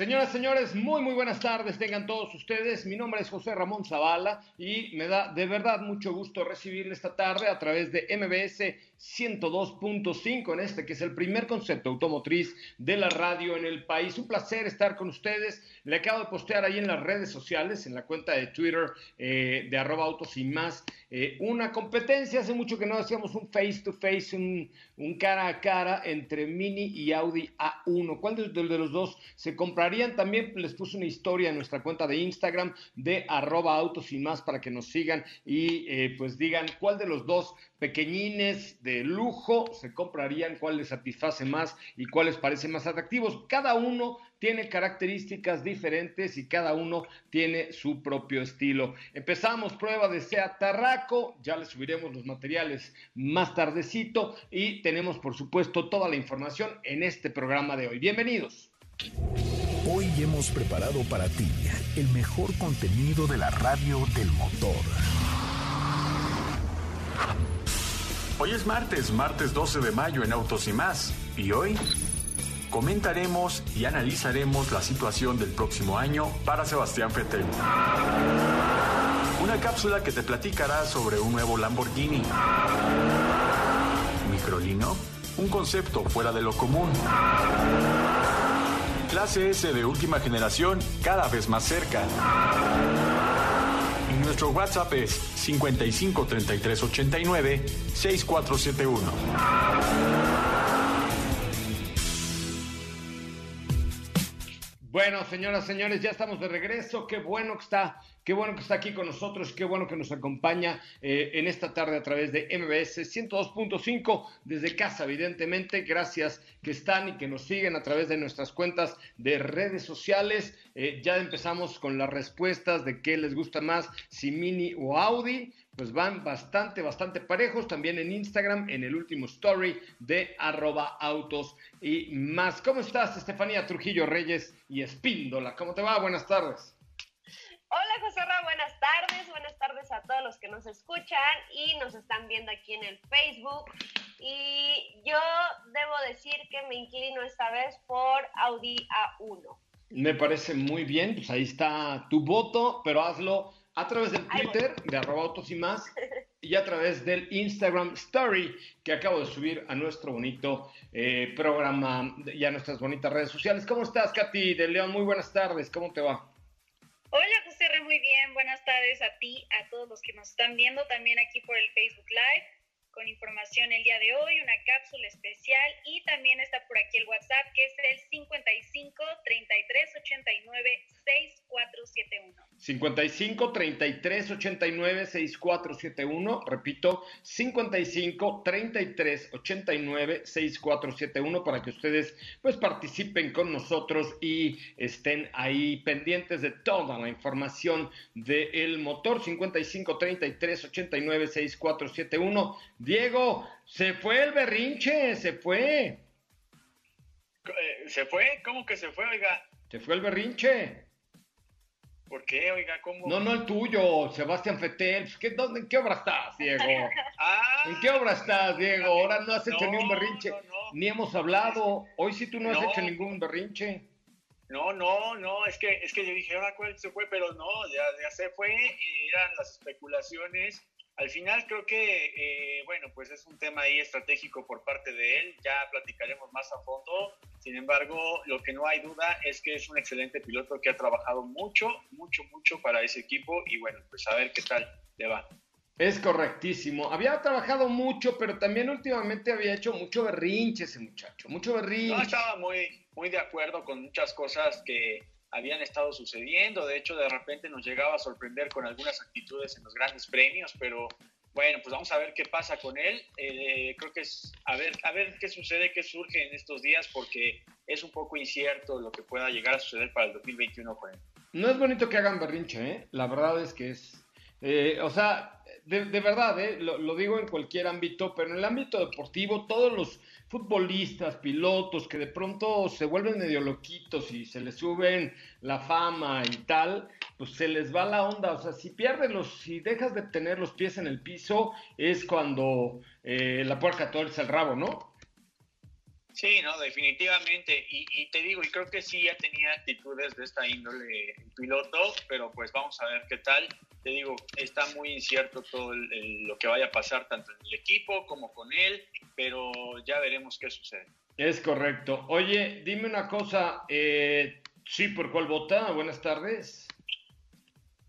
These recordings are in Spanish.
Señoras, señores, muy, muy buenas tardes. Tengan todos ustedes. Mi nombre es José Ramón Zavala y me da de verdad mucho gusto recibirle esta tarde a través de MBS 102.5 en este que es el primer concepto automotriz de la radio en el país. Un placer estar con ustedes. Le acabo de postear ahí en las redes sociales, en la cuenta de Twitter eh, de arroba autos y más, eh, una competencia. Hace mucho que no hacíamos un face to face, un, cara a cara entre Mini y Audi A1. ¿Cuál de, los dos se comprará? También les puse una historia en nuestra cuenta de Instagram de arroba autos y más para que nos sigan y eh, pues digan cuál de los dos pequeñines de lujo se comprarían, cuál les satisface más y cuál les parece más atractivos. Cada uno tiene características diferentes y cada uno tiene su propio estilo. Empezamos prueba de SEAT Tarraco, ya les subiremos los materiales más tardecito y tenemos por supuesto toda la información en este programa de hoy. Bienvenidos. Hoy hemos preparado para ti el mejor contenido de la radio del motor. Hoy es martes, martes 12 de mayo en Autos y más. Y hoy comentaremos y analizaremos la situación del próximo año para Sebastián Vettel. Una cápsula que te platicará sobre un nuevo Lamborghini. Microlino, un concepto fuera de lo común. Clase S de última generación cada vez más cerca. Y nuestro WhatsApp es 55 33 89 6471. Bueno, señoras, señores, ya estamos de regreso. Qué bueno que está Qué bueno que está aquí con nosotros, qué bueno que nos acompaña eh, en esta tarde a través de MBS 102.5 desde casa, evidentemente. Gracias que están y que nos siguen a través de nuestras cuentas de redes sociales. Eh, ya empezamos con las respuestas de qué les gusta más, si Mini o Audi. Pues van bastante, bastante parejos. También en Instagram, en el último story de arroba autos y más. ¿Cómo estás, Estefanía Trujillo Reyes y Espíndola? ¿Cómo te va? Buenas tardes. Hola José Ra, buenas tardes, buenas tardes a todos los que nos escuchan y nos están viendo aquí en el Facebook. Y yo debo decir que me inclino esta vez por Audi A1. Me parece muy bien, pues ahí está tu voto, pero hazlo a través del Twitter de arroba autos y más y a través del Instagram Story que acabo de subir a nuestro bonito eh, programa y a nuestras bonitas redes sociales. ¿Cómo estás, Katy de León? Muy buenas tardes, ¿cómo te va? Hola muy bien, buenas tardes a ti, a todos los que nos están viendo también aquí por el Facebook Live con información el día de hoy, una cápsula especial y también está por aquí el WhatsApp que es el 55 33 89 6471. 55 33 89 6471, repito, 55 33 89 6471 para que ustedes pues participen con nosotros y estén ahí pendientes de toda la información del motor 55 33 89 6471. Diego, se fue el berrinche, se fue. Eh, ¿Se fue? ¿Cómo que se fue, oiga? Se fue el berrinche. ¿Por qué, oiga? ¿Cómo? No, no el tuyo, Sebastián Fetel. ¿Qué, dónde, ¿En qué obra estás, Diego? Ah, ¿En qué obra estás, Diego? Ahora no has hecho no, ni un berrinche. no, no. Ni hemos hablado. Hoy sí tú no has hecho ningún berrinche. No, no, no, es que, es que yo dije, ahora cuál se fue, pero no, ya, ya se fue, y eran las especulaciones. Al final creo que, eh, bueno, pues es un tema ahí estratégico por parte de él, ya platicaremos más a fondo. Sin embargo, lo que no hay duda es que es un excelente piloto que ha trabajado mucho, mucho, mucho para ese equipo y bueno, pues a ver qué tal le va. Es correctísimo. Había trabajado mucho, pero también últimamente había hecho mucho berrinche ese muchacho. Mucho berrinche. No estaba muy, muy de acuerdo con muchas cosas que habían estado sucediendo. De hecho, de repente nos llegaba a sorprender con algunas actitudes en los grandes premios, pero bueno, pues vamos a ver qué pasa con él. Eh, creo que es a ver, a ver qué sucede, qué surge en estos días, porque es un poco incierto lo que pueda llegar a suceder para el 2021 con él. No es bonito que hagan berrinche, ¿eh? La verdad es que es... eh, o sea, de, de verdad, ¿eh? Lo, lo digo en cualquier ámbito, pero en el ámbito deportivo, todos los futbolistas, pilotos, que de pronto se vuelven medio loquitos y se les suben la fama y tal, pues se les va la onda. O sea, si pierdes los, si dejas de tener los pies en el piso, es cuando eh, la puerca torce el rabo, ¿no? Sí, no, definitivamente. Y, y te digo, y creo que sí ya tenía actitudes de esta índole el piloto, pero pues vamos a ver qué tal. Te digo, está muy incierto todo el- el- lo que vaya a pasar tanto en el equipo como con él, pero ya veremos qué sucede. Es correcto. Oye, dime una cosa, eh, sí, ¿por cuál vota? Buenas tardes.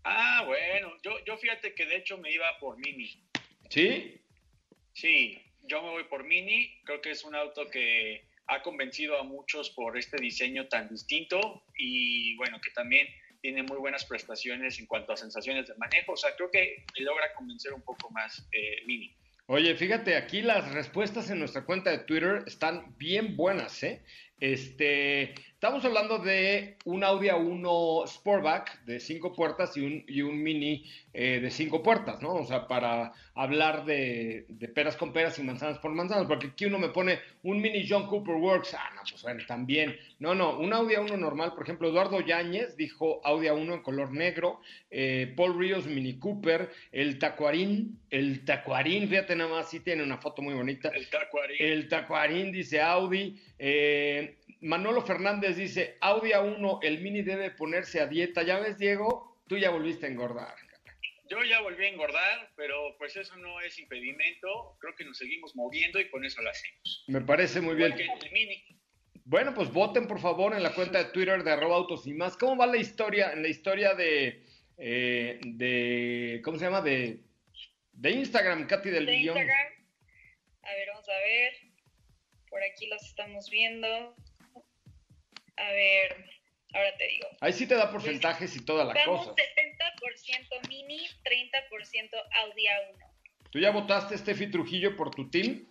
Ah, bueno, yo, yo fíjate que de hecho me iba por Mini. ¿Sí? Sí, yo me voy por Mini. Creo que es un auto que ha convencido a muchos por este diseño tan distinto y bueno, que también tiene muy buenas prestaciones en cuanto a sensaciones de manejo. O sea, creo que logra convencer un poco más eh, Mini. Oye, fíjate, aquí las respuestas en nuestra cuenta de Twitter están bien buenas, ¿eh? Este, estamos hablando de un Audi A1 Sportback de cinco puertas y un, y un Mini eh, de cinco puertas, ¿no? O sea, para hablar de, de peras con peras y manzanas por manzanas, porque aquí uno me pone un Mini John Cooper Works, ah, no, pues bueno, también. No, no, un Audi A1 normal, por ejemplo, Eduardo Yáñez dijo Audi A1 en color negro, eh, Paul Ríos Mini Cooper, el Tacuarín, el Tacuarín, fíjate nada más, sí tiene una foto muy bonita. El Tacuarín. El Tacuarín dice Audi. Eh, Manolo Fernández dice Audi A1, el Mini debe ponerse a dieta. Ya ves, Diego, tú ya volviste a engordar. Yo ya volví a engordar, pero pues eso no es impedimento. Creo que nos seguimos moviendo y con eso lo hacemos. Me parece muy bien. El Mini. Bueno, pues voten por favor en la cuenta de Twitter de arroba autos y más. ¿Cómo va la historia? En la historia de, eh, de ¿cómo se llama? De, de Instagram, Katy del de Guión. Instagram. A ver, vamos a ver. Por aquí los estamos viendo. A ver, ahora te digo. Ahí sí te da porcentajes y toda la Vamos cosa. 70% Mini, 30% Audi A1. ¿Tú ya votaste, Steffi Trujillo, por tu team?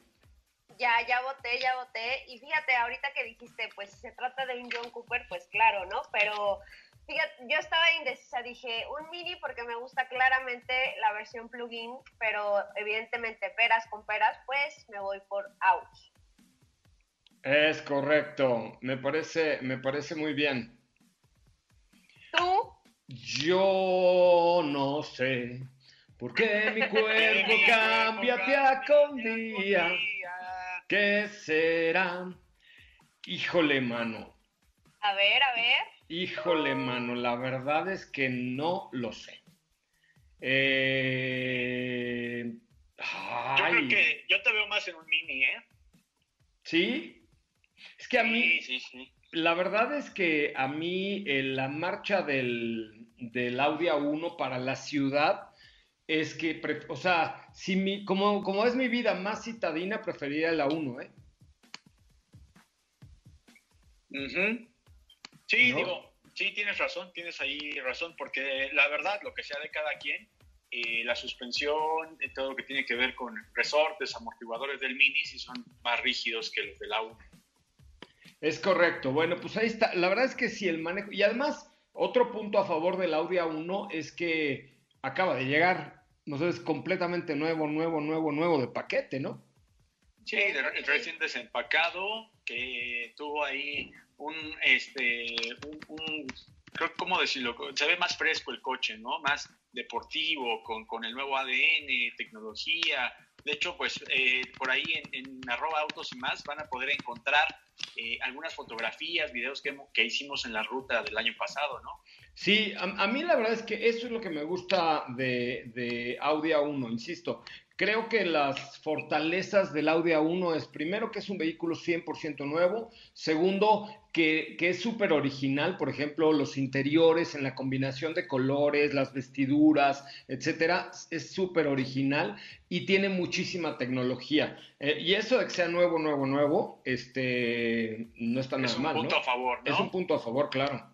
Ya, ya voté, ya voté. Y fíjate, ahorita que dijiste, pues si se trata de un John Cooper, pues claro, ¿no? Pero fíjate, yo estaba indecisa, dije un mini porque me gusta claramente la versión plugin, pero evidentemente peras con peras, pues me voy por Audi. Es correcto, me parece, me parece muy bien. ¿Tú? Yo no sé por qué mi cuerpo cambia día con día. ¿Qué será? Híjole, mano. A ver, a ver. Híjole, mano. La verdad es que no lo sé. Eh... Yo creo que yo te veo más en un Mini, ¿eh? ¿Sí? Es que a mí, Sí, sí, sí. La verdad es que a mí eh, la marcha del, del Audi A1 para la ciudad es que, o sea, si mi, como, como es mi vida más citadina, preferiría el A1, ¿eh? Ujú. Sí, ¿No? digo, sí, tienes razón, tienes ahí razón, porque la verdad, lo que sea de cada quien, eh, la suspensión, eh, todo lo que tiene que ver con resortes, amortiguadores del Mini, sí son más rígidos que los del A1. Es correcto. Bueno, pues ahí está. La verdad es que si el manejo. Y además, otro punto a favor del Audi A1 es que acaba de llegar. No sé, es completamente nuevo, nuevo, nuevo, nuevo de paquete, ¿no? Sí, recién desempacado, que tuvo ahí un, este, un, ¿cómo decirlo? Se ve más fresco el coche, ¿no? Más deportivo, con, con el nuevo ADN, tecnología. De hecho, pues eh, por ahí en, arroba autos y más van a poder encontrar eh, algunas fotografías, videos que, que, hicimos en la ruta del año pasado, ¿no? Sí, a, mí la verdad es que eso es lo que me gusta de, de Audi A1, insisto. Creo que las fortalezas del Audi A1 es primero que es un vehículo 100% nuevo, segundo que, que es súper original, por ejemplo, los interiores en la combinación de colores, las vestiduras, etcétera, es súper original y tiene muchísima tecnología. Eh, y eso de que sea nuevo, nuevo, nuevo, este, no está nada mal. Es un punto a favor, ¿no? Es un punto a favor, claro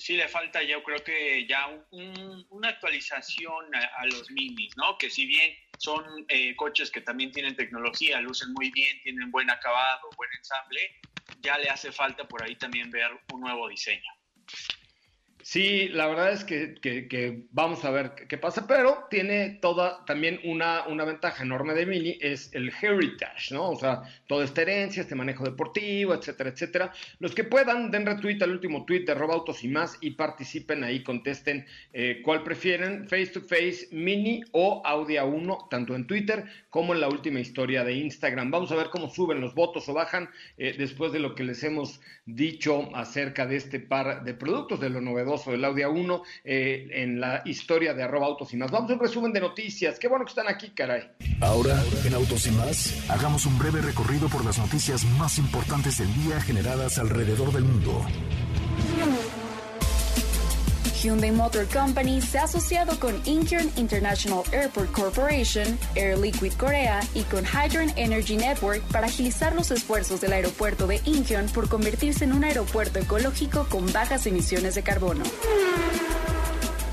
sí le falta yo creo que ya una actualización a, los minis, ¿no? Que si bien son eh, coches que también tienen tecnología, lucen muy bien, tienen buen acabado, buen ensamble, ya le hace falta por ahí también ver un nuevo diseño. Sí, la verdad es que, vamos a ver qué pasa, pero tiene toda también una, una, ventaja enorme de Mini, es el heritage, ¿no? O sea, toda esta herencia, este manejo deportivo, etcétera, etcétera. Los que puedan, den retweet al último tweet de Roba y más y participen ahí, contesten eh, cuál prefieren, face to face, Mini o Audi A1, tanto en Twitter como en la última historia de Instagram. Vamos a ver cómo suben los votos o bajan eh, después de lo que les hemos dicho acerca de este par de productos, de lo novedoso del Audi A1 eh, en la historia de arroba autos y más. Vamos a un resumen de noticias. Qué bueno que están aquí, caray. Ahora, en Autos y más, hagamos un breve recorrido por las noticias más importantes del día generadas alrededor del mundo. Hyundai Motor Company se ha asociado con Incheon International Airport Corporation, Air Liquid Korea y con Hydron Energy Network para agilizar los esfuerzos del aeropuerto de Incheon por convertirse en un aeropuerto ecológico con bajas emisiones de carbono.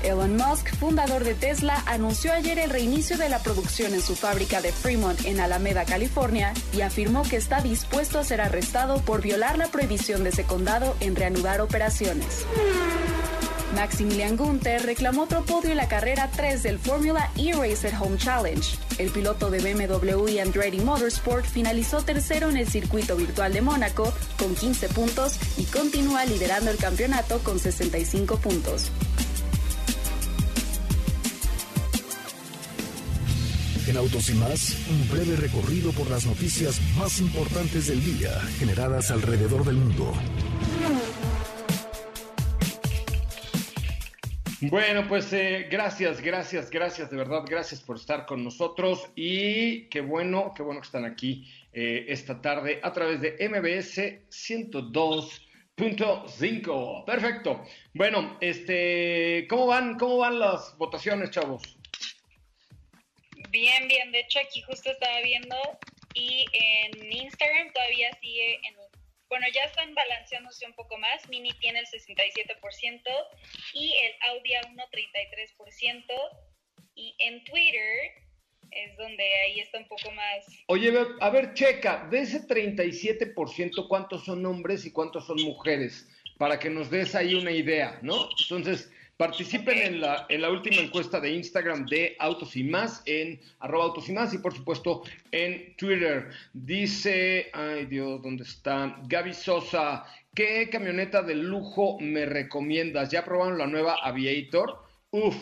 Elon Musk, fundador de Tesla, anunció ayer el reinicio de la producción en su fábrica de Fremont en Alameda, California, y afirmó que está dispuesto a ser arrestado por violar la prohibición de ese condado en reanudar operaciones. Maximilian Gunther reclamó otro podio en la carrera 3 del Formula E Racer Home Challenge. El piloto de BMW y Andretti Motorsport finalizó tercero en el circuito virtual de Mónaco con 15 puntos y continúa liderando el campeonato con 65 puntos. En Autos y más, un breve recorrido por las noticias más importantes del día generadas alrededor del mundo. Bueno, pues eh, gracias, gracias, gracias, de verdad, gracias por estar con nosotros y qué bueno, qué bueno que están aquí eh, esta tarde a través de MBS 102.5. Perfecto. Bueno, este, ¿cómo van, cómo van las votaciones, chavos? Bien, bien. De hecho, aquí justo estaba viendo y en Instagram todavía sigue en bueno, ya están balanceándose un poco más. Mini tiene el 67% y el Audi A1 33%. Y en Twitter es donde ahí está un poco más. Oye, a ver, checa, de ese 37%, ¿cuántos son hombres y cuántos son mujeres? Para que nos des ahí una idea, ¿no? Entonces, Participen en, la, en la última encuesta de Instagram de Autos y Más, en arroba Autos y Más y por supuesto en Twitter. Dice, ay Dios, ¿dónde está? Gaby Sosa, ¿qué camioneta de lujo me recomiendas? ¿Ya probaron la nueva Aviator? Uf,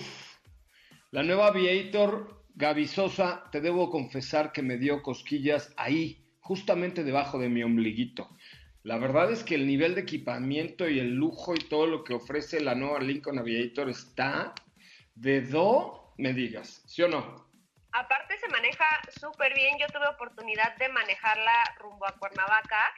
la nueva Aviator, Gaby Sosa, te debo confesar que me dio cosquillas ahí, justamente debajo de mi ombliguito. La verdad es que el nivel de equipamiento y el lujo y todo lo que ofrece la nueva Lincoln Aviator está de do, me digas, ¿sí o no? Aparte se maneja súper bien, yo tuve oportunidad de manejarla rumbo a Cuernavaca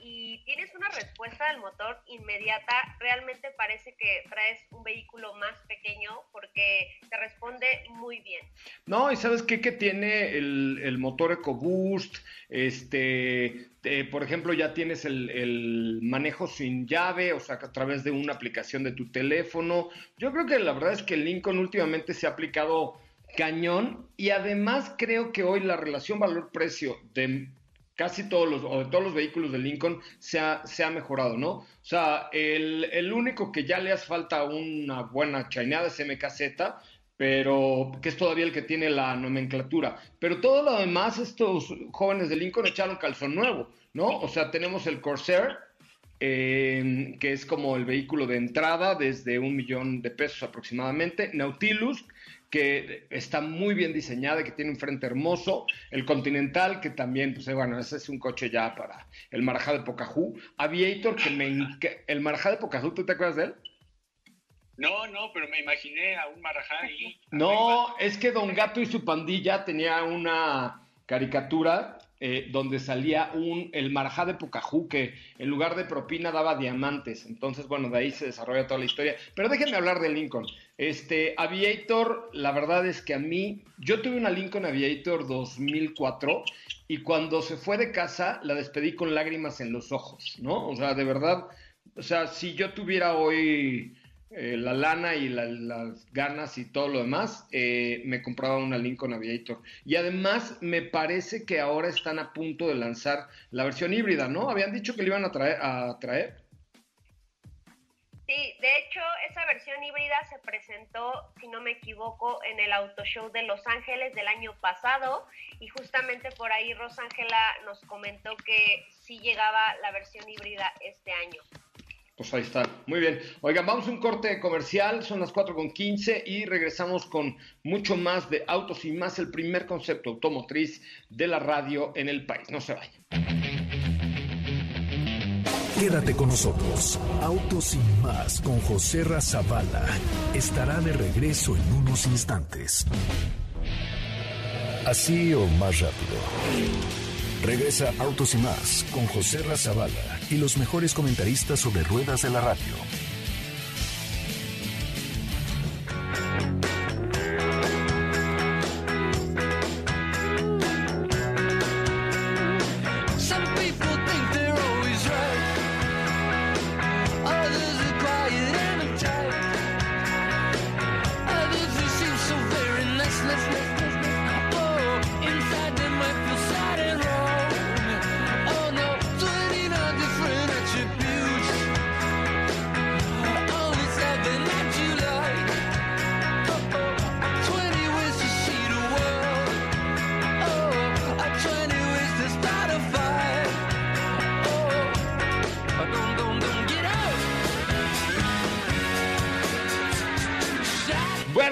y tienes una respuesta del motor inmediata, realmente parece que traes un vehículo más pequeño porque te responde muy bien. No, y sabes qué que tiene el, el motor EcoBoost, este, por ejemplo, ya tienes el, el, manejo sin llave, o sea, a través de una aplicación de tu teléfono. Yo creo que la verdad es que el Lincoln últimamente se ha aplicado cañón y además creo que hoy la relación valor-precio de casi todos los, o de todos los vehículos de Lincoln se ha, se ha mejorado, ¿no? O sea, el, el, único que ya le hace falta una buena chaineada es MKZ, pero que es todavía el que tiene la nomenclatura. Pero todo lo demás, estos jóvenes de Lincoln echaron calzón nuevo, ¿no? O sea, tenemos el Corsair, eh, que es como el vehículo de entrada desde un millón de pesos aproximadamente, Nautilus, que está muy bien diseñada, que tiene un frente hermoso, el Continental, que también, pues bueno, ese es un coche ya para el Marajá de Pocahú, Aviator, que me... El Marajá de Pocahú, ¿tú te acuerdas de él? No, no, pero me imaginé a un marajá ahí. No, es que Don Gato y su pandilla tenía una caricatura eh, donde salía un, el marajá de Pucajú, que en lugar de propina daba diamantes. Entonces, bueno, de ahí se desarrolla toda la historia. Pero déjenme hablar de Lincoln. Este, Aviator, la verdad es que a mí, yo tuve una Lincoln Aviator 2004 y cuando se fue de casa la despedí con lágrimas en los ojos, ¿no? O sea, de verdad, o sea, si yo tuviera hoy eh, la lana y las ganas y todo lo demás, eh, me compraba una Lincoln Aviator. Y además me parece que ahora están a punto de lanzar la versión híbrida, ¿no? Habían dicho que le iban a traer. A traer. Sí, de hecho, esa versión híbrida se presentó, si no me equivoco, en el Auto Show de Los Ángeles del año pasado y justamente por ahí Rosángela nos comentó que sí llegaba la versión híbrida este año. Pues ahí está. Muy bien. Oigan, vamos a un corte comercial, son las 4 con 15 y regresamos con mucho más de autos y más el primer concepto automotriz de la radio en el país. No se vayan. Quédate con nosotros. Autos y más con José Razabala estará de regreso en unos instantes. Así o más rápido. Regresa Autos y más con José Razabala y los mejores comentaristas sobre ruedas de la radio.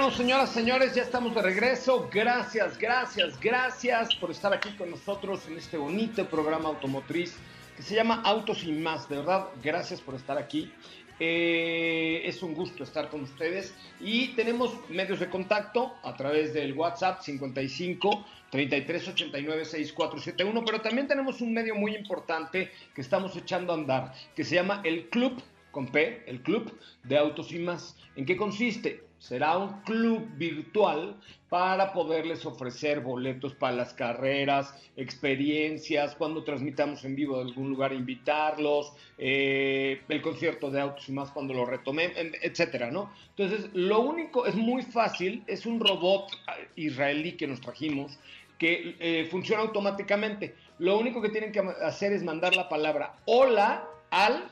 Señoras, señores, ya estamos de regreso. Gracias, gracias, gracias por estar aquí con nosotros en este bonito programa automotriz que se llama Autos y más. De verdad, gracias por estar aquí. Eh, es un gusto estar con ustedes y tenemos medios de contacto a través del WhatsApp 55 33 89 6471, pero también tenemos un medio muy importante que estamos echando a andar que se llama el Club con P, el Club de Autos y más. ¿En qué consiste? Será un club virtual para poderles ofrecer boletos para las carreras, experiencias, cuando transmitamos en vivo de algún lugar, invitarlos, eh, el concierto de autos y más cuando lo retomé, etcétera, ¿no? Entonces, lo único es muy fácil, es un robot israelí que nos trajimos que eh, funciona automáticamente. Lo único que tienen que hacer es mandar la palabra hola al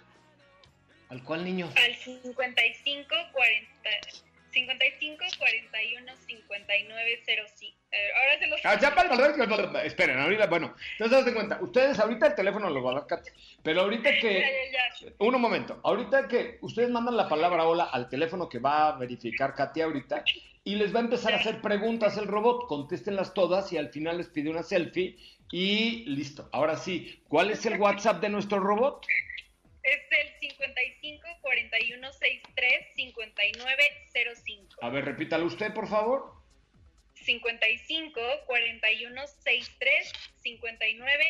¿Al cuál niño? Al 55 40 55 41 59 05. ahora se los. Ah, ya para Esperen, ahorita, bueno, entonces den cuenta, ustedes ahorita el teléfono lo va a dar Katy, pero ahorita que. Un momento, ahorita que ustedes mandan la palabra hola al teléfono que va a verificar Katy ahorita y les va a empezar a hacer preguntas el robot, contéstenlas todas y al final les pide una selfie y listo. Ahora sí, ¿cuál es el WhatsApp de nuestro robot? Es el 55 A ver, repítalo usted, por favor. 55 41 63 59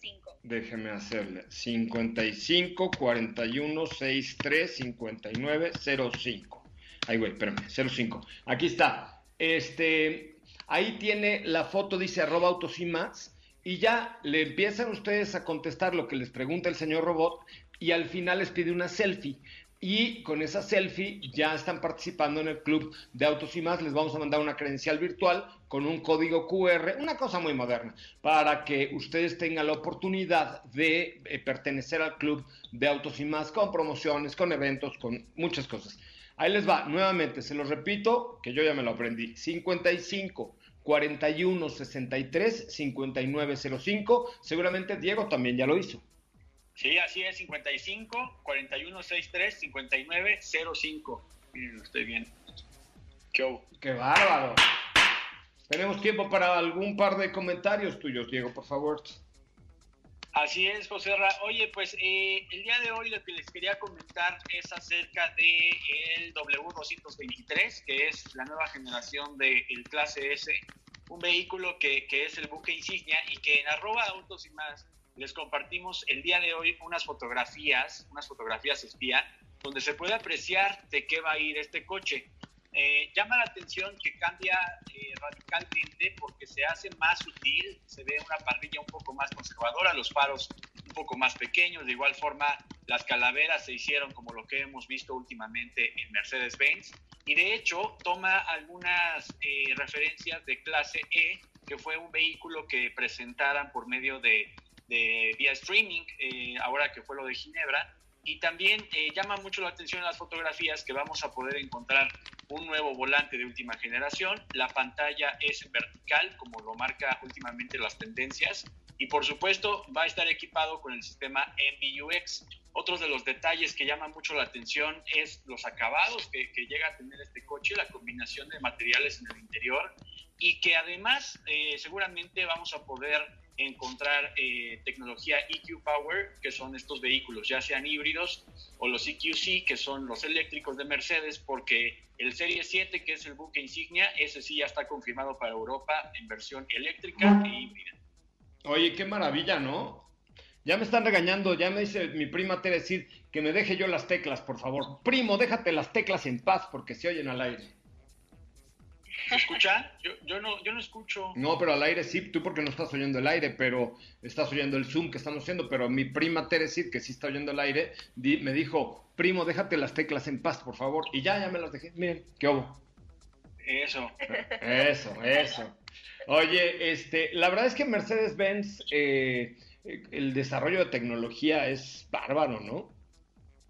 05. Déjeme hacerle. 55 41 63 59 05. Ahí, güey, espérame. 05. Aquí está. Este, ahí tiene la foto, dice arroba autos y más. Y ya le empiezan ustedes a contestar lo que les pregunta el señor robot y al final les pide una selfie. Y con esa selfie ya están participando en el club de Autos y más. Les vamos a mandar una credencial virtual con un código QR, una cosa muy moderna, para que ustedes tengan la oportunidad de eh, pertenecer al club de Autos y más con promociones, con eventos, con muchas cosas. Ahí les va, nuevamente, se los repito, que yo ya me lo aprendí. 55 41 63 59 05. Seguramente Diego también ya lo hizo. Sí, así es, 55 41 63 59 05. Miren, estoy bien. Qué, Qué bárbaro. Tenemos tiempo para algún par de comentarios tuyos, Diego, por favor. Así es, José Ra. Oye, pues eh, el día de hoy lo que les quería comentar es acerca de el W223, que es la nueva generación del clase S, un vehículo que, que, es el buque insignia y que en arroba autos y más les compartimos el día de hoy unas fotografías, unas fotografías espía, donde se puede apreciar de qué va a ir este coche. Eh, llama la atención que cambia eh, radicalmente porque se hace más sutil, se ve una parrilla un poco más conservadora, los faros un poco más pequeños, de igual forma las calaveras se hicieron como lo que hemos visto últimamente en Mercedes-Benz y de hecho toma algunas eh, referencias de clase E, que fue un vehículo que presentaran por medio de, de vía streaming, ahora que fue lo de Ginebra, y también eh, llama mucho la atención las fotografías que vamos a poder encontrar un nuevo volante de última generación. La pantalla es vertical, como lo marca últimamente las tendencias. Y por supuesto va a estar equipado con el sistema MBUX. Otros de los detalles que llaman mucho la atención es los acabados que, llega a tener este coche, la combinación de materiales en el interior y que además eh, seguramente vamos a poder encontrar eh, tecnología EQ Power, que son estos vehículos, ya sean híbridos o los EQC, que son los eléctricos de Mercedes, porque el Serie 7, que es el buque insignia, ese sí ya está confirmado para Europa en versión eléctrica e híbrida. Oye, qué maravilla, ¿no? Ya me están regañando, ya me dice mi prima Tere decir que me deje yo las teclas, por favor. Primo, déjate las teclas en paz porque se oyen al aire. ¿Se escucha? Yo, yo, no, yo no escucho. No, pero al aire sí, tú porque no estás oyendo el aire, pero estás oyendo el Zoom que estamos haciendo. Pero mi prima Teresir, que sí está oyendo el aire, me dijo, primo, déjate las teclas en paz, por favor. Y ya, ya me las dejé. Miren, ¿qué hubo? Eso. Eso, eso. Oye, este, la verdad es que Mercedes-Benz, eh, el desarrollo de tecnología es bárbaro, ¿no?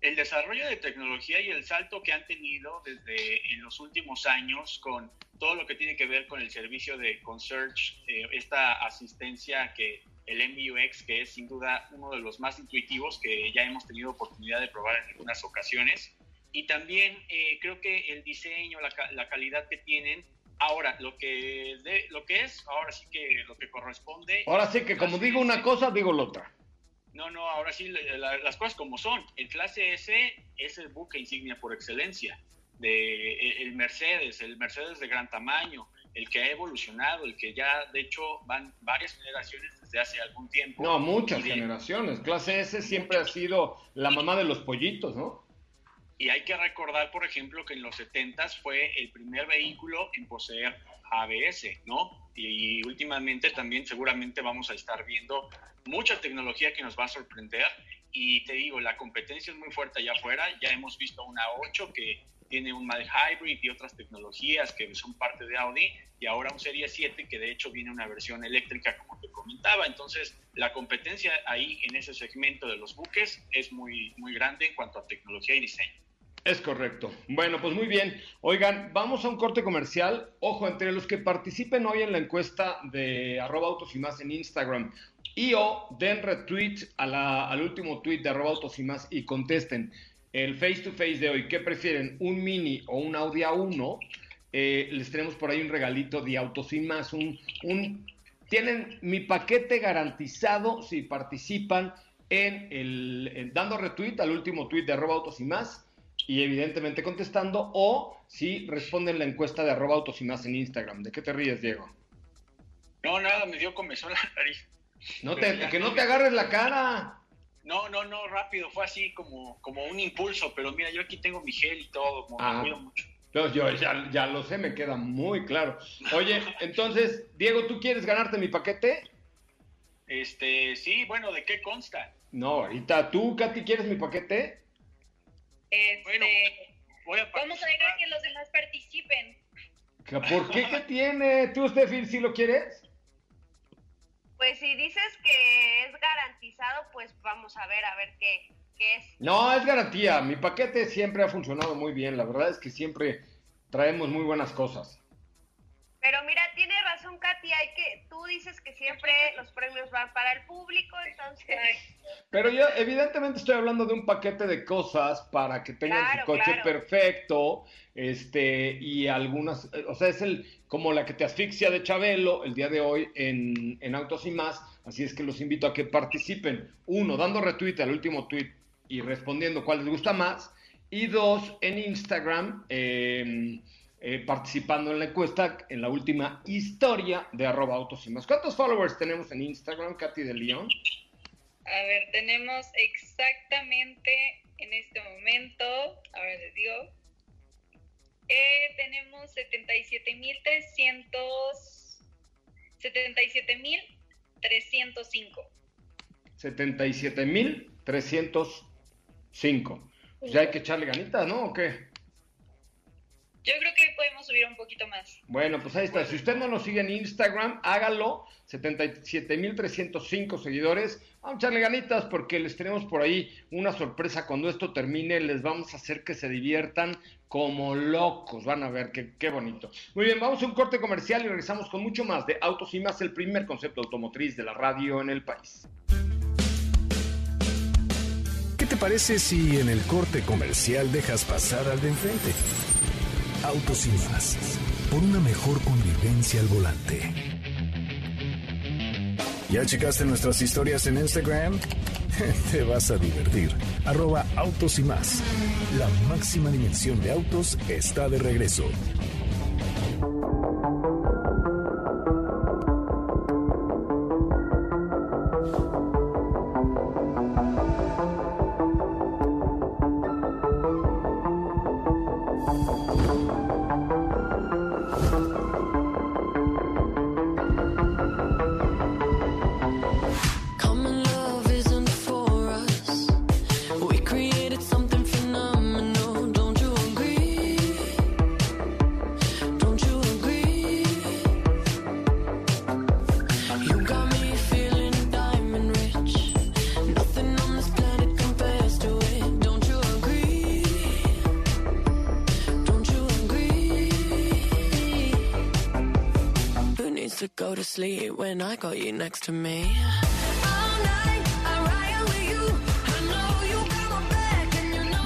El desarrollo de tecnología y el salto que han tenido desde en los últimos años con todo lo que tiene que ver con el servicio de concierge, eh, esta asistencia que el MBUX, que es sin duda uno de los más intuitivos que ya hemos tenido oportunidad de probar en algunas ocasiones. Y también eh, creo que el diseño, la, la, calidad que tienen. Ahora, lo que, de, lo que es, ahora sí que lo que corresponde. Ahora sí que como digo una cosa, digo la otra. No, no, ahora sí, las cosas como son. El clase S es el buque insignia por excelencia de e, el Mercedes, el Mercedes de gran tamaño, el que ha evolucionado, el que ya de hecho van varias generaciones desde hace algún tiempo. No, muchas generaciones. Clase S siempre ha sido la mamá de los pollitos, ¿no? Y hay que recordar, por ejemplo, que en los 70 fue el primer vehículo en poseer ABS, ¿no? Y últimamente también seguramente vamos a estar viendo mucha tecnología que nos va a sorprender. Y te digo, la competencia es muy fuerte allá afuera. Ya hemos visto una 8 que tiene un mild hybrid y otras tecnologías que son parte de Audi. Y ahora un Serie 7 que de hecho viene una versión eléctrica, como te comentaba. Entonces, la competencia ahí en ese segmento de los buques es muy, muy grande en cuanto a tecnología y diseño. Es correcto. Bueno, pues muy bien. Oigan, vamos a un corte comercial. Ojo, entre los que participen hoy en la encuesta de arroba autos y más en Instagram y o den retweet al último tweet de arroba autos y más y contesten el face to face de hoy. ¿Qué prefieren? ¿Un mini o un Audi A1? Eh, les tenemos por ahí un regalito de autos y más. Un, un, tienen mi paquete garantizado si participan en el dando retweet al último tweet de arroba autos y más y evidentemente contestando, o si responden la encuesta de arroba autos y más en Instagram. ¿De qué te ríes, Diego? No, nada, me dio comezón la nariz. No te, que no te agarres la cara. No, no, no, rápido, fue así como, como un impulso, pero mira, yo aquí tengo mi gel y todo, como me ah. cuido mucho. yo ya, ya lo sé, me queda muy claro. Oye, entonces, Diego, ¿tú quieres ganarte mi paquete? Este, sí, bueno, ¿de qué consta? No, ahorita, ¿tú, Katy, quieres mi paquete? Este, bueno, voy a Vamos a dejar que los demás participen. ¿Por qué? ¿Qué tiene? ¿Tú, Steffi, si lo quieres? Pues si dices que es garantizado, pues vamos a ver, a ver qué, que es. No, es garantía. Mi paquete siempre ha funcionado muy bien. La verdad es que siempre traemos muy buenas cosas. Pero mira, tiene razón Katy, hay que, tú dices que siempre los premios van para el público, entonces... Pero yo evidentemente estoy hablando de un paquete de cosas para que tengan su coche perfecto, este, y algunas, o sea, es el como la que te asfixia de Chabelo el día de hoy en, en Autos y Más, así es que los invito a que participen, uno, dando retweet al último tweet y respondiendo cuál les gusta más, y dos, en Instagram, eh, eh, participando en la encuesta, en la última historia de arroba autos y más. ¿Cuántos followers tenemos en Instagram, Katy de León? A ver, tenemos exactamente en este momento, ahora les digo, eh, tenemos 77.300, 77.305. 77.305. Ya hay que echarle ganitas, ¿no? ¿O qué? Yo creo que podemos subir un poquito más. Bueno, pues ahí está. Si usted no nos sigue en Instagram, hágalo. 77.305 seguidores. Vamos a echarle ganitas porque les tenemos por ahí una sorpresa. Cuando esto termine, les vamos a hacer que se diviertan como locos. Van a ver qué, qué bonito. Muy bien, vamos a un corte comercial y regresamos con mucho más de Autos y Más, el primer concepto automotriz de la radio en el país. ¿Qué te parece si en el corte comercial dejas pasar al de enfrente? Autos y más. Por una mejor convivencia al volante. ¿Ya checaste nuestras historias en Instagram? Te vas a divertir. Arroba autos y más. La máxima dimensión de autos está de regreso.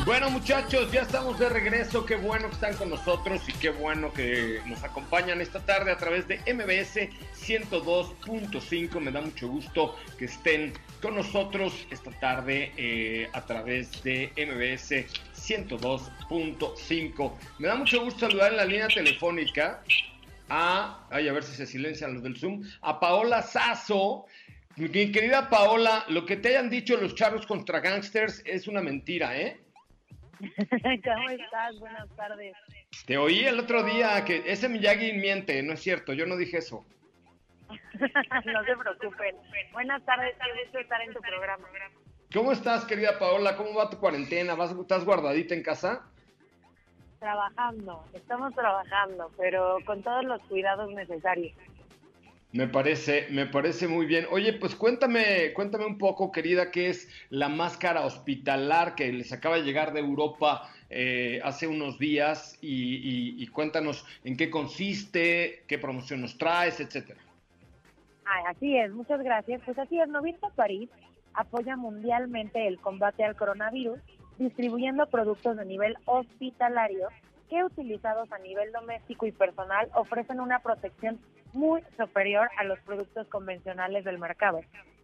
Bueno muchachos, ya estamos de regreso, qué bueno que están con nosotros y qué bueno que nos acompañan esta tarde a través de MBS 102.5, me da mucho gusto que estén con nosotros esta tarde eh, a través de MBS 102.5. Me da mucho gusto saludar en la línea telefónica a, ay, a ver si se silencian los del Zoom, a Paola Sazo. Mi querida Paola, lo que te hayan dicho los charros contra gangsters es una mentira, ¿eh? ¿Cómo estás? Buenas tardes. Te oí el otro día que ese Miyagi miente, no es cierto, yo no dije eso. no se preocupen. Buenas tardes, qué gusto estar en tu programa. ¿Cómo estás, querida Paola? ¿Cómo va tu cuarentena? ¿Vas, ¿Estás guardadita en casa? Trabajando, estamos trabajando, pero con todos los cuidados necesarios. Me parece, me parece muy bien. Oye, pues cuéntame, cuéntame un poco, querida, qué es la máscara hospitalar que les acaba de llegar de Europa eh, hace unos días y, cuéntanos en qué consiste, qué promoción nos traes, etcétera. así es, muchas gracias. Pues así es, Novirta París apoya mundialmente el combate al coronavirus distribuyendo productos de nivel hospitalario que utilizados a nivel doméstico y personal ofrecen una protección muy superior a los productos convencionales del mercado.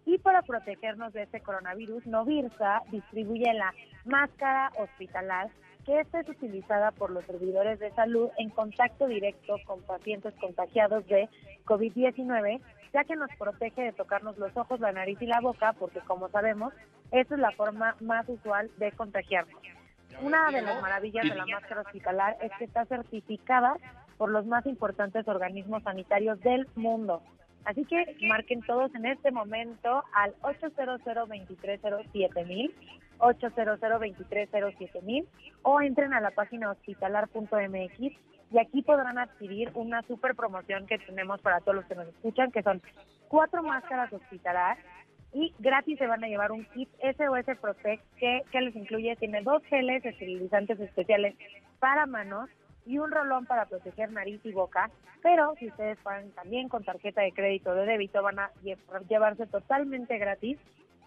Y para protegernos de este coronavirus, Novirsa distribuye la máscara hospitalar que esta es utilizada por los servidores de salud en contacto directo con pacientes contagiados de COVID-19 ya que nos protege de tocarnos los ojos, la nariz y la boca, porque como sabemos, esa es la forma más usual de contagiarnos. Una de las maravillas de la máscara hospitalar es que está certificada por los más importantes organismos sanitarios del mundo. Así que marquen todos en este momento al 800 230 800 230 o entren a la página hospitalar.mx y aquí podrán adquirir una super promoción que tenemos para todos los que nos escuchan, que son cuatro máscaras hospitalar y gratis se van a llevar un kit SOS Protect que, que les incluye, tiene dos geles esterilizantes especiales para manos y un rolón para proteger nariz y boca, pero si ustedes pagan también con tarjeta de crédito o de débito van a llevarse totalmente gratis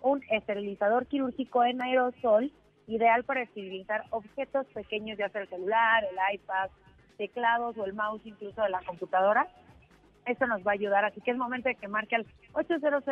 un esterilizador quirúrgico en aerosol ideal para esterilizar objetos pequeños, ya sea el celular, el iPad, teclados o el mouse incluso de la computadora. Esto nos va a ayudar, así que es momento de que marque al 800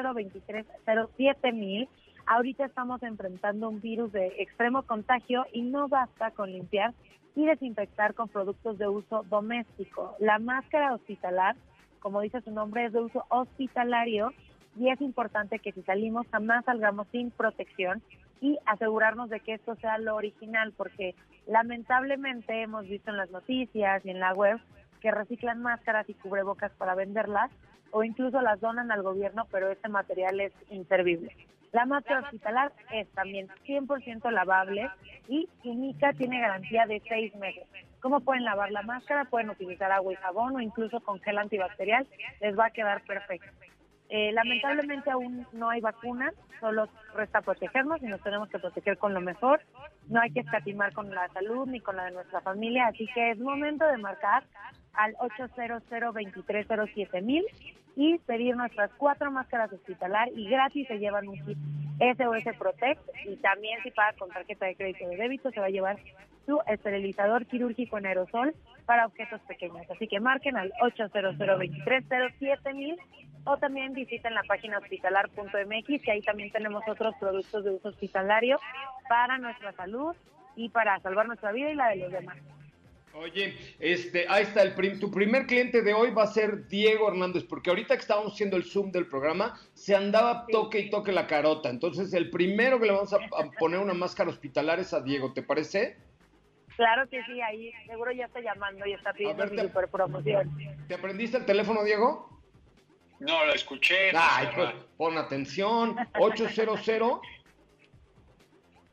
mil. Ahorita estamos enfrentando un virus de extremo contagio y no basta con limpiar y desinfectar con productos de uso doméstico. La máscara hospitalar, como dice su nombre, es de uso hospitalario y es importante que si salimos jamás salgamos sin protección y asegurarnos de que esto sea lo original, porque lamentablemente hemos visto en las noticias y en la web que reciclan máscaras y cubrebocas para venderlas o incluso las donan al gobierno, pero este material es inservible. La máscara hospitalar es también 100% lavable y Química tiene garantía de seis meses. ¿Cómo pueden lavar la máscara? Pueden utilizar agua y jabón o incluso con gel antibacterial. Les va a quedar perfecto. Eh, lamentablemente aún no hay vacunas, solo resta protegernos y nos tenemos que proteger con lo mejor. No hay que escatimar con la salud ni con la de nuestra familia, así que es momento de marcar al 800 mil y pedir nuestras cuatro máscaras hospitalar y gratis se llevan un kit SOS Protect y también si paga con tarjeta de crédito de débito se va a llevar su esterilizador quirúrgico en aerosol para objetos pequeños. Así que marquen al 800 mil o también visiten la página hospitalar.mx que ahí también tenemos otros productos de uso hospitalario para nuestra salud y para salvar nuestra vida y la de los demás. Oye, este, ahí está el tu primer cliente de hoy va a ser Diego Hernández, porque ahorita que estábamos haciendo el Zoom del programa, se andaba toque y toque la carota. Entonces, el primero que le vamos a, poner una máscara hospitalar es a Diego, ¿te parece? Claro que sí, ahí seguro ya está llamando y está pidiendo mi super promoción. ¿Te aprendiste el teléfono, Diego? No, lo escuché. Ay, pues, pon atención. 800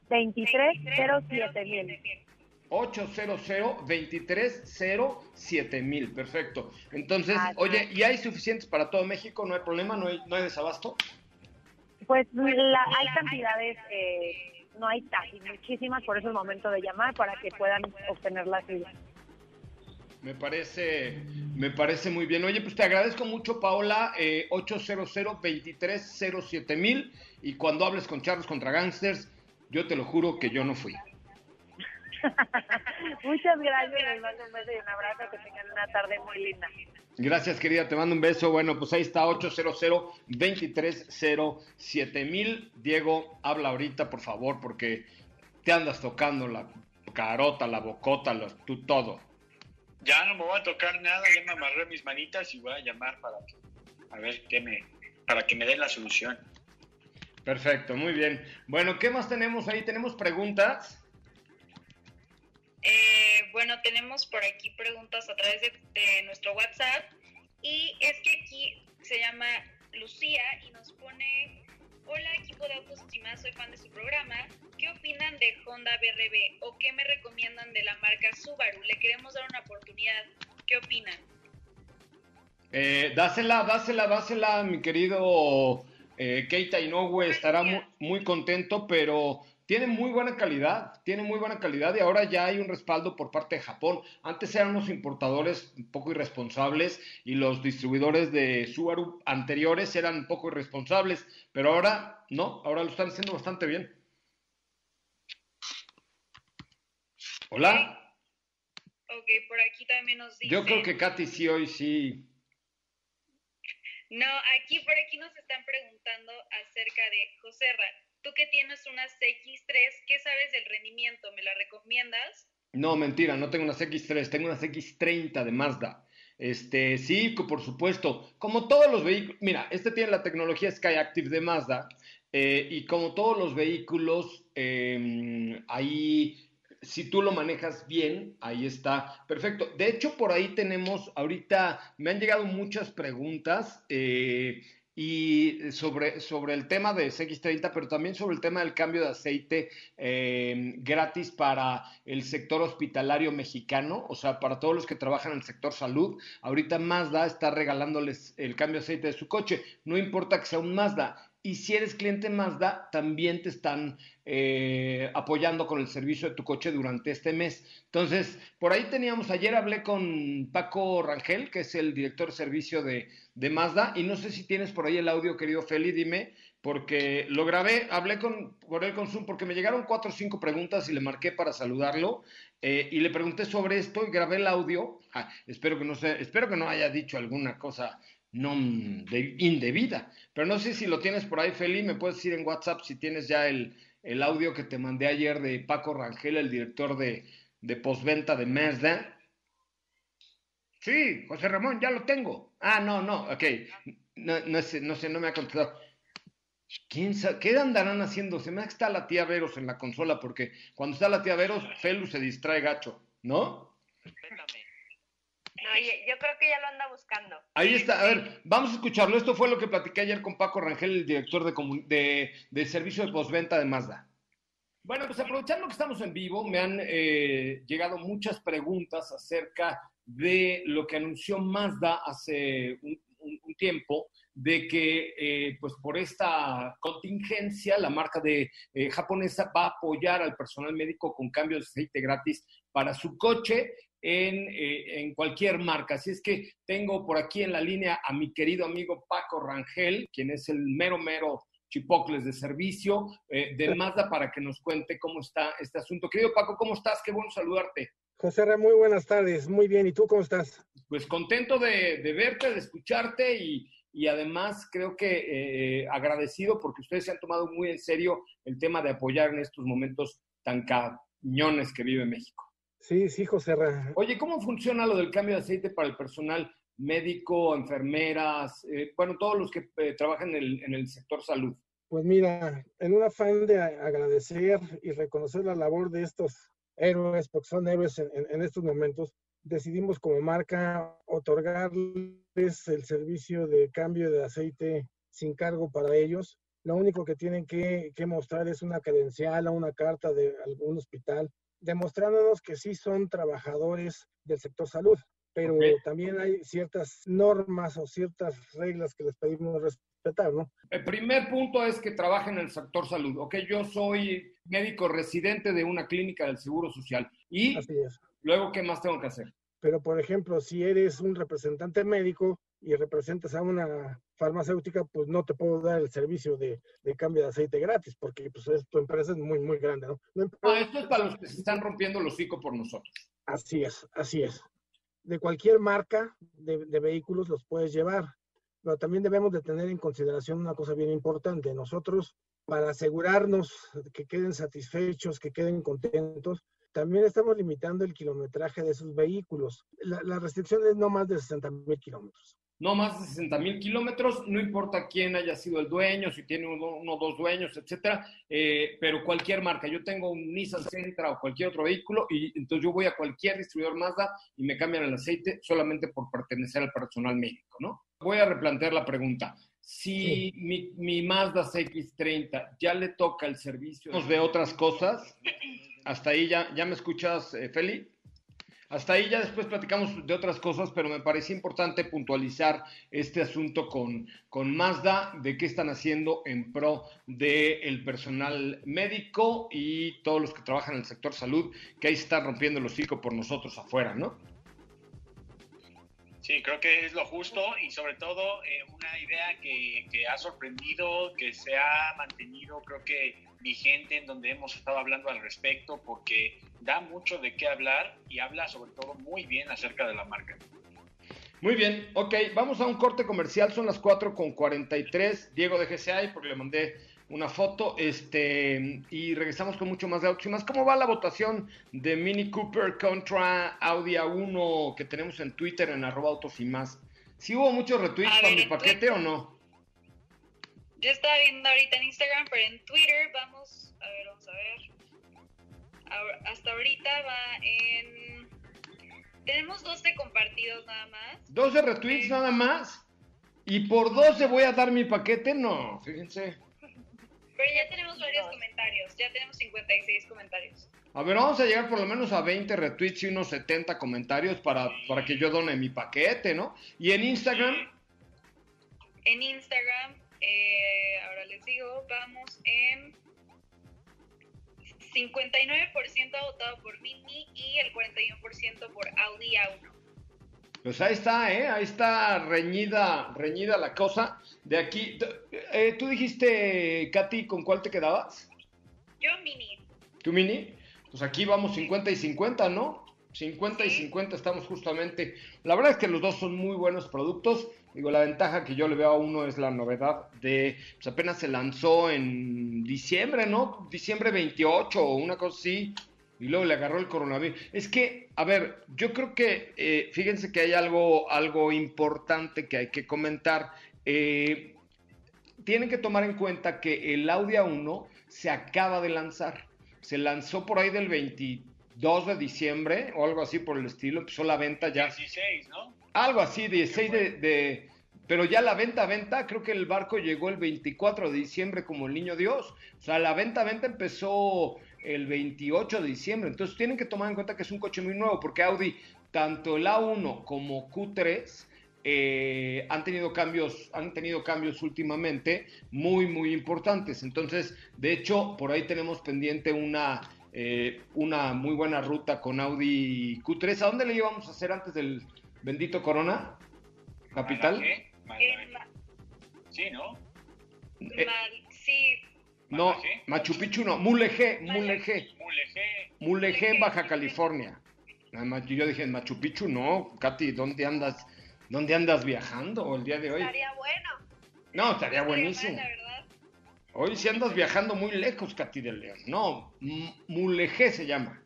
2307 mil. 800-2307 mil, perfecto. Entonces, oye, ¿y hay suficientes para todo México? ¿No hay problema? ¿No hay, no hay desabasto? Pues hay cantidades, eh, no hay casi muchísimas, por eso es momento de llamar para que puedan obtener la suya. Me parece, me parece muy bien. Oye, pues te agradezco mucho, Paola, eh, 800-2307 mil. Y cuando hables con Charles contra Gangsters, yo te lo juro que yo no fui. Muchas gracias, les mando un beso y un abrazo, que tengan una tarde muy linda. Gracias, querida, te mando un beso. Bueno, pues ahí está, 800-2307 mil. Diego, habla ahorita, por favor, porque te andas tocando la carota, la bocota, tú todo. Ya no me voy a tocar nada, ya me amarré mis manitas y voy a llamar para a ver qué me, para que me den la solución. Perfecto, muy bien. Bueno, ¿qué más tenemos ahí? ¿Tenemos preguntas? Eh, bueno, tenemos por aquí preguntas a través de, nuestro WhatsApp y es que aquí se llama Lucía y nos pone, hola equipo de Autos más soy fan de su programa, ¿qué opinan de Honda BRB o qué me recomiendan de la marca Subaru? Le queremos dar una oportunidad, ¿qué opinan? Eh, dásela, dásela, dásela, mi querido eh, Keita Inoue, estará muy, muy contento, pero tiene muy buena calidad, tiene muy buena calidad y ahora ya hay un respaldo por parte de Japón. Antes eran unos importadores un poco irresponsables y los distribuidores de Subaru anteriores eran un poco irresponsables, pero ahora no, ahora lo están haciendo bastante bien. Hola. Ok, por aquí también nos dice. Yo creo que Katy sí hoy sí. No, aquí por aquí nos están preguntando acerca de José Tú que tienes unas X3, ¿qué sabes del rendimiento? ¿Me la recomiendas? No, mentira, no tengo unas X3, tengo unas X30 de Mazda. Este, sí, por supuesto. Como todos los vehículos, mira, este tiene la tecnología Skyactiv de Mazda eh, y como todos los vehículos, em, ahí, si tú lo manejas bien, ahí está, perfecto. De hecho, por ahí tenemos, ahorita me han llegado muchas preguntas. Eh, y sobre, sobre el tema de CX30, pero también sobre el tema del cambio de aceite eh, gratis para el sector hospitalario mexicano, o sea, para todos los que trabajan en el sector salud. Ahorita Mazda está regalándoles el cambio de aceite de su coche, no importa que sea un Mazda. Y si eres cliente Mazda, también te están eh, apoyando con el servicio de tu coche durante este mes. Entonces, por ahí teníamos, ayer hablé con Paco Rangel, que es el director de servicio de, de Mazda, y no sé si tienes por ahí el audio, querido Feli, dime, porque lo grabé, hablé con, por él porque me llegaron cuatro o cinco preguntas y le marqué para saludarlo, eh, y le pregunté sobre esto y grabé el audio. Ah, espero, que no se, espero que no haya dicho alguna cosa no indebida. Pero no sé si lo tienes por ahí, Feli, me puedes decir en WhatsApp si tienes ya el, audio que te mandé ayer de Paco Rangel, el director de, de postventa de Mazda. Sí, José Ramón, ya lo tengo. Ah, no, no, ok. No, no, sé, no sé, no me ha contestado. ¿Quién? ¿Qué andarán haciendo? Se me da que está la tía Veros en la consola, porque cuando está la tía Veros, Felu se distrae gacho, ¿no? Yo creo que ya lo anda buscando. Ahí está, a ver, vamos a escucharlo. Esto fue lo que platiqué ayer con Paco Rangel, el director de, de, servicio de postventa de Mazda. Bueno, pues aprovechando que estamos en vivo, me han eh, llegado muchas preguntas acerca de lo que anunció Mazda hace un, tiempo, de que eh, pues por esta contingencia la marca de eh, japonesa va a apoyar al personal médico con cambios de aceite gratis para su coche eh, en, cualquier marca. Así es que tengo por aquí en la línea a mi querido amigo Paco Rangel, quien es el mero, mero chipocles de servicio eh, de Mazda para que nos cuente cómo está este asunto. Querido Paco, ¿cómo estás? Qué bueno saludarte. José Ra, muy buenas tardes, muy bien. ¿Y tú cómo estás? Pues contento de, verte, de escucharte y, además creo que eh, agradecido porque ustedes se han tomado muy en serio el tema de apoyar en estos momentos tan cañones que vive México. Sí, sí, José Oye, ¿cómo funciona lo del cambio de aceite para el personal médico, enfermeras, eh, bueno, todos los que eh, trabajan en el, sector salud? Pues mira, en un afán de agradecer y reconocer la labor de estos héroes, porque son héroes en, estos momentos, decidimos como marca otorgarles el servicio de cambio de aceite sin cargo para ellos. Lo único que tienen que, que mostrar es una credencial o una carta de algún hospital demostrándonos que sí son trabajadores del sector salud, pero también hay ciertas normas o ciertas reglas que les pedimos respetar, ¿no? El primer punto es que trabajen en el sector salud, ¿ok? Yo soy médico residente de una clínica del Seguro Social y luego, ¿qué más tengo que hacer? Pero, por ejemplo, si eres un representante médico y representas a una farmacéutica, pues no te puedo dar el servicio de, cambio de aceite gratis, porque pues tu empresa es muy, muy grande, ¿no? Ah, esto es para los que se están rompiendo los hocico por nosotros. Así es, así es. De cualquier marca de, de vehículos los puedes llevar, pero también debemos de tener en consideración una cosa bien importante. Nosotros, para asegurarnos que queden satisfechos, que queden contentos, también estamos limitando el kilometraje de esos vehículos. La, la restricción es no más de 60 mil kilómetros no más de 60 mil kilómetros, no importa quién haya sido el dueño, si tiene uno o dos dueños, etcétera, eh, pero cualquier marca. Yo tengo un Nissan Sentra o cualquier otro vehículo y entonces yo voy a cualquier distribuidor Mazda y me cambian el aceite solamente por pertenecer al personal médico, ¿no? Voy a replantear la pregunta. Si mi, mi, Mazda CX30 ya le toca el servicio de otras cosas, hasta ahí ya, ya me escuchas, eh, Feli. Hasta ahí ya después platicamos de otras cosas, pero me parecía importante puntualizar este asunto con, con Mazda, de qué están haciendo en pro del personal médico y todos los que trabajan en el sector salud, que ahí están rompiendo el hocico por nosotros afuera, ¿no? Sí, creo que es lo justo y sobre todo eh, una idea que, que ha sorprendido, que se ha mantenido, creo que vigente en donde hemos estado hablando al respecto porque da mucho de qué hablar y habla sobre todo muy bien acerca de la marca. Muy bien, ok, vamos a un corte comercial, son las 4 con 43, Diego de GCI, porque le mandé una foto, este, y regresamos con mucho más de autos y más. ¿Cómo va la votación de Mini Cooper contra Audi A1 que tenemos en Twitter en arroba autos y más? ¿Sí hubo muchos retweets para mi paquete o no? Yo estaba viendo ahorita en Instagram, pero en Twitter vamos, a ver, vamos a ver. hasta ahorita va en... Tenemos 12 compartidos nada más. 12 retweets nada más. Y por 12 voy a dar mi paquete, no, fíjense. Pero ya tenemos varios comentarios, ya tenemos 56 comentarios. A ver, vamos a llegar por lo menos a 20 retweets y unos 70 comentarios para, para que yo done mi paquete, ¿no? Y en Instagram. En Instagram Eh, ahora les digo, vamos en 59% votado por Mini y el 41% por Audi A1. Pues ahí está, ¿eh? Ahí está reñida, reñida la cosa. De aquí, eh, tú dijiste, Katy, ¿con cuál te quedabas? Yo Mini. ¿Tú Mini? Pues aquí vamos 50 y 50, ¿no? 50 y 50 estamos justamente. La verdad es que los dos son muy buenos productos. Digo, la ventaja que yo le veo a uno es la novedad de, pues apenas se lanzó en diciembre, ¿no? Diciembre 28 o una cosa así, y luego le agarró el coronavirus. Es que, a ver, yo creo que, eh, fíjense que hay algo, algo importante que hay que comentar. Eh, tienen que tomar en cuenta que el Audi A1 se acaba de lanzar. Se lanzó por ahí del 22 de diciembre o algo así por el estilo. Empezó la venta ya. 16, ¿no? Algo así, 16 de, de, Pero ya la venta, venta, creo que el barco llegó el 24 de diciembre como el niño Dios. O sea, la venta, venta empezó el 28 de diciembre. Entonces tienen que tomar en cuenta que es un coche muy nuevo porque Audi, tanto el A1 como Q3, eh, han tenido cambios, han tenido cambios últimamente muy, muy importantes. Entonces, de hecho, por ahí tenemos pendiente una, eh, una muy buena ruta con Audi Q3. ¿A dónde le íbamos a hacer antes del bendito Corona? ¿Capital? Sí, ¿no? Eh, sí. No, Machu Picchu no, Mulegé, Mulegé. Mulegé. Mulegé en Baja California. Yo dije, Machu Picchu no, Katy, ¿dónde andas? ¿Dónde andas viajando el día de hoy? Estaría bueno. No, estaría buenísimo. Hoy sí andas viajando muy lejos, Katy del León. No, Mulegé se llama.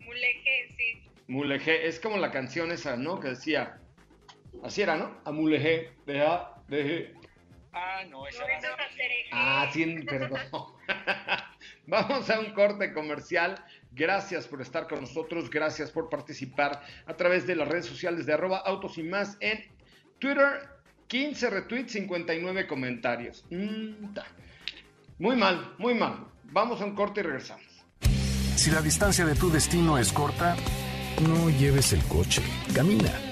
Mulegé, sí. Mulegé, es como la canción esa, ¿no? Que decía, así era, ¿no? A Mulegé, deja, deje. Ah, no, esa no, era... Ah, sí, perdón. Vamos a un corte comercial. Gracias por estar con nosotros, gracias por participar a través de las redes sociales de arroba autos y más en Twitter. 15 retweets, 59 comentarios. Mm, muy mal, muy mal. Vamos a un corte y regresamos. Si la distancia de tu destino es corta, no lleves el coche, camina.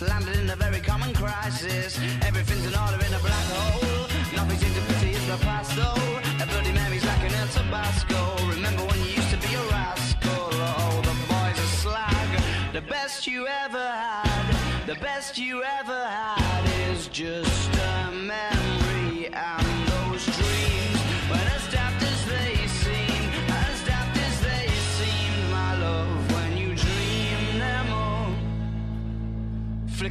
Landed in a very common crisis. Everything's in order in a black hole. Nothing seems to pity in the past though. A Bloody Mary's like an El Tabasco. Remember when you used to be a rascal? Oh, the boys are slag. The best you ever had, the best you ever had is just a memory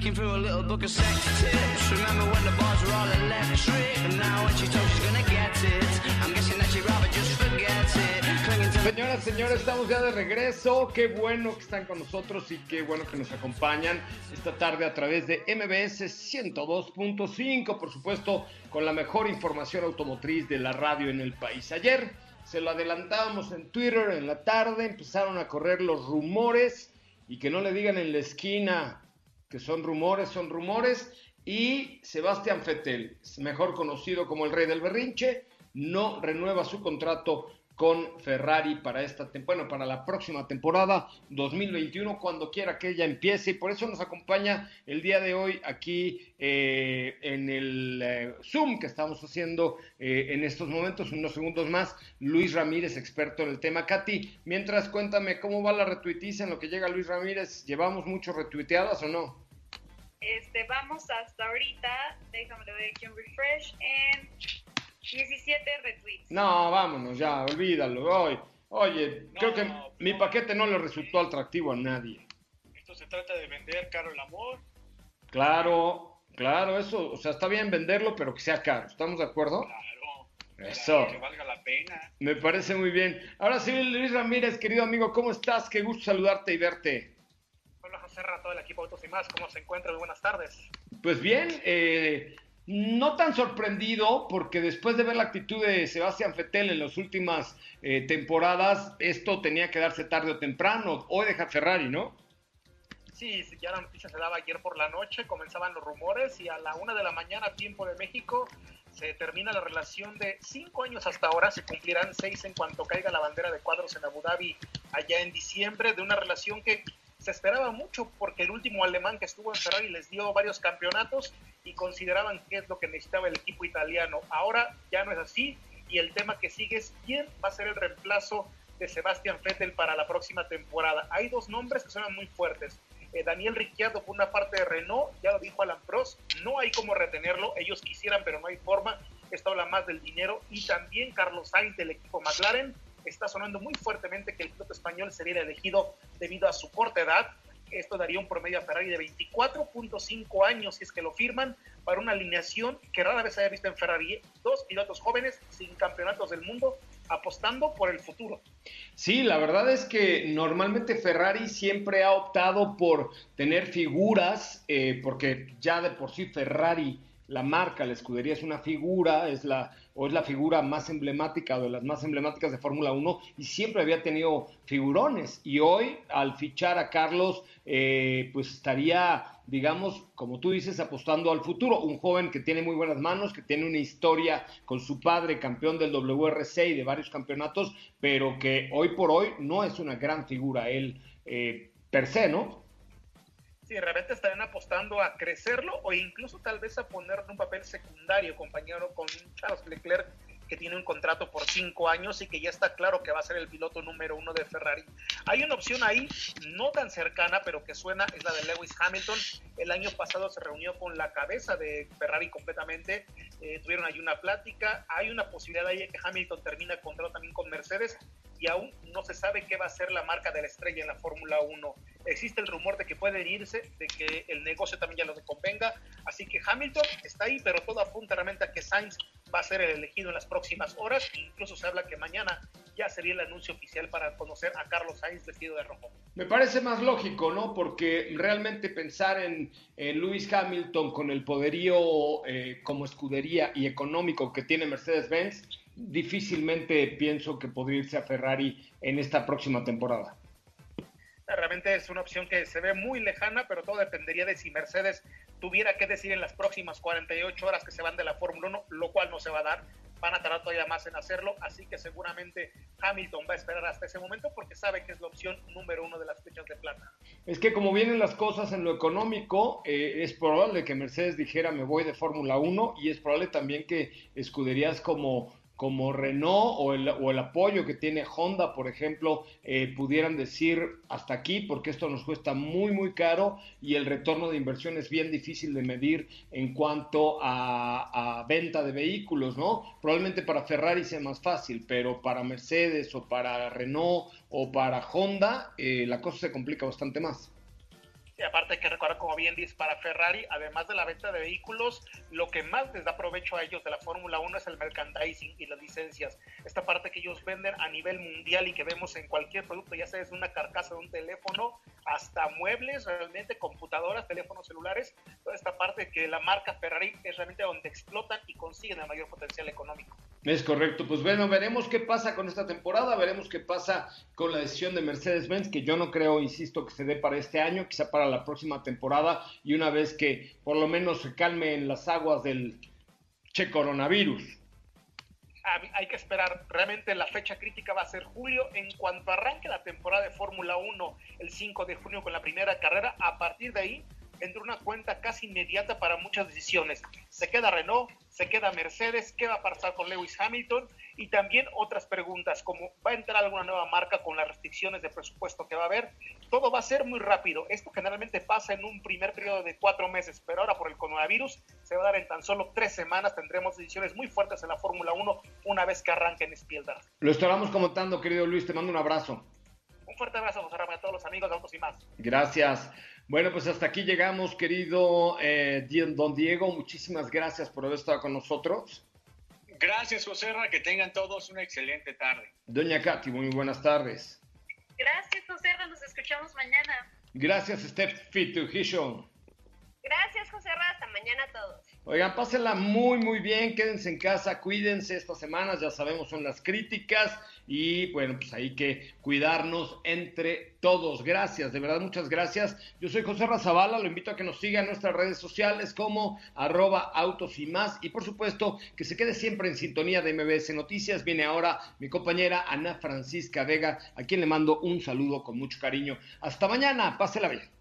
Flicking through a little book of sex tips. Remember when the bars were all electric? Now when she told she's gonna get it, I'm guessing that she'd rather just forget it. Señoras, señores, estamos ya de regreso. Qué bueno que están con nosotros y qué bueno que nos acompañan esta tarde a través de MBS 102.5, por supuesto, con la mejor información automotriz de la radio en el país. Ayer se lo adelantábamos en Twitter en la tarde, empezaron a correr los rumores y que no le digan en la esquina que son rumores, son rumores. Y Sebastián Fettel, mejor conocido como el rey del berrinche, no renueva su contrato con Ferrari para esta bueno, para la próxima temporada 2021 cuando quiera que ella empiece y por eso nos acompaña el día de hoy aquí eh, en el eh, Zoom que estamos haciendo eh, en estos momentos, unos segundos más, Luis Ramírez, experto en el tema. Katy, mientras cuéntame cómo va la retuitiza en lo que llega Luis Ramírez, ¿llevamos mucho retuiteadas o no? Este, vamos hasta ahorita, déjame le doy aquí un refresh, en 17 retweets. No, vámonos ya, olvídalo. Oye, oye creo que mi paquete no le resultó atractivo a nadie. Esto se trata de vender caro el amor. Claro, claro, eso, o sea, está bien venderlo, pero que sea caro. ¿Estamos de acuerdo? Claro. Eso. Que valga la pena. Me parece muy bien. Ahora sí, Luis Ramírez, querido amigo, ¿cómo estás? Qué gusto saludarte y verte. Hola José Ra, todo el equipo Autos y Más, ¿cómo se encuentra? Muy buenas tardes. Pues bien, eh, no tan sorprendido porque después de ver la actitud de Sebastián Fettel en las últimas eh, temporadas, esto tenía que darse tarde o temprano. Hoy deja Ferrari, ¿no? Sí, ya la noticia se daba ayer por la noche, comenzaban los rumores y a la una de la mañana, tiempo de México, se termina la relación de cinco años hasta ahora, se cumplirán seis en cuanto caiga la bandera de cuadros en Abu Dhabi allá en diciembre, de una relación que se esperaba mucho porque el último alemán que estuvo en Ferrari les dio varios campeonatos y consideraban que es lo que necesitaba el equipo italiano. Ahora ya no es así y el tema que sigue es quién va a ser el reemplazo de Sebastian Vettel para la próxima temporada. Hay dos nombres que suenan muy fuertes. Eh, Daniel Ricciardo por una parte de Renault, ya lo dijo Alan Prost, no hay cómo retenerlo, ellos quisieran pero no hay forma, esto habla más del dinero y también Carlos Sainz del equipo McLaren, está sonando muy fuertemente que el piloto español sería elegido debido a su corta edad, esto daría un promedio a Ferrari de 24.5 años si es que lo firman para una alineación que rara vez se haya visto en Ferrari. Dos pilotos jóvenes sin campeonatos del mundo apostando por el futuro. Sí, la verdad es que normalmente Ferrari siempre ha optado por tener figuras, eh, porque ya de por sí Ferrari, la marca, la escudería es una figura, es la o es la figura más emblemática o de las más emblemáticas de Fórmula 1 y siempre había tenido figurones. Y hoy, al fichar a Carlos, eh, pues estaría, digamos, como tú dices, apostando al futuro. Un joven que tiene muy buenas manos, que tiene una historia con su padre, campeón del WRC y de varios campeonatos, pero que hoy por hoy no es una gran figura él eh, per se, ¿no? Si de repente estarían apostando a crecerlo o incluso tal vez a ponerlo en un papel secundario, compañero, con Charles Leclerc que tiene un contrato por cinco años y que ya está claro que va a ser el piloto número uno de Ferrari. Hay una opción ahí, no tan cercana, pero que suena, es la de Lewis Hamilton. El año pasado se reunió con la cabeza de Ferrari completamente, eh, tuvieron ahí una plática, hay una posibilidad ahí que Hamilton termine el contrato también con Mercedes y aún no se sabe qué va a ser la marca de la estrella en la Fórmula 1. Existe el rumor de que pueden irse, de que el negocio también ya los convenga, así que Hamilton está ahí, pero todo apunta realmente a que Sainz va a ser el elegido en las próximas horas. Incluso se habla que mañana ya sería el anuncio oficial para conocer a Carlos Sainz vestido de rojo. Me parece más lógico, ¿no? Porque realmente pensar en, en Lewis Hamilton con el poderío eh, como escudería y económico que tiene Mercedes-Benz, difícilmente pienso que podría irse a Ferrari en esta próxima temporada. Realmente es una opción que se ve muy lejana, pero todo dependería de si Mercedes tuviera que decir en las próximas 48 horas que se van de la Fórmula 1, lo cual no se va a dar. Van a tardar todavía más en hacerlo, así que seguramente Hamilton va a esperar hasta ese momento porque sabe que es la opción número uno de las fechas de plata. Es que como vienen las cosas en lo económico, eh, es probable que Mercedes dijera me voy de Fórmula 1 y es probable también que escuderías como como Renault o el, o el, apoyo que tiene Honda, por ejemplo, eh, pudieran decir hasta aquí, porque esto nos cuesta muy, muy caro y el retorno de inversión es bien difícil de medir en cuanto a, venta de vehículos, ¿no? Probablemente para Ferrari sea más fácil, pero para Mercedes o para Renault o para Honda, eh, la cosa se complica bastante más. Y aparte hay que recordar, como bien dice, para Ferrari, además de la venta de vehículos, lo que más les da provecho a ellos de la Fórmula 1 es el merchandising y las licencias. Esta parte que ellos venden a nivel mundial y que vemos en cualquier producto, ya sea es una carcasa de un teléfono, hasta muebles, realmente computadoras, teléfonos celulares, toda esta parte que la marca Ferrari es realmente donde explotan y consiguen el mayor potencial económico. Es correcto, pues bueno, veremos qué pasa con esta temporada, veremos qué pasa con la decisión de Mercedes-Benz, que yo no creo, insisto, que se dé para este año, quizá para la próxima temporada y una vez que por lo menos se calmen las aguas del che coronavirus. Hay que esperar, realmente la fecha crítica va a ser julio, en cuanto arranque la temporada de Fórmula 1 el 5 de junio con la primera carrera, a partir de ahí entra una cuenta casi inmediata para muchas decisiones. Se queda Renault, se queda Mercedes, qué va a pasar con Lewis Hamilton y también otras preguntas como va a entrar alguna nueva marca con las restricciones de presupuesto que va a haber. Todo va a ser muy rápido. Esto generalmente pasa en un primer periodo de cuatro meses, pero ahora por el coronavirus se va a dar en tan solo tres semanas. Tendremos decisiones muy fuertes en la Fórmula 1 una vez que arranque en Spielberg. Lo estaremos comentando, querido Luis. Te mando un abrazo. Un fuerte abrazo, José Ramón, a todos los amigos de Autos y más. Gracias. Bueno, pues hasta aquí llegamos, querido eh, don Diego. Muchísimas gracias por haber estado con nosotros. Gracias, José Ra, que tengan todos una excelente tarde. Doña Katy, muy buenas tardes. Gracias, José Ra, nos escuchamos mañana. Gracias, Steph Fitujition. Gracias, José Ra. Hasta mañana a todos. Oigan, pásenla muy, muy bien. Quédense en casa, cuídense estas semanas. Ya sabemos, son las críticas. Y bueno, pues hay que cuidarnos entre todos. Gracias, de verdad, muchas gracias. Yo soy José Razabala. Lo invito a que nos siga en nuestras redes sociales como arroba autos y más. Y por supuesto, que se quede siempre en sintonía de MBS Noticias. Viene ahora mi compañera Ana Francisca Vega, a quien le mando un saludo con mucho cariño. Hasta mañana. Pásela bien.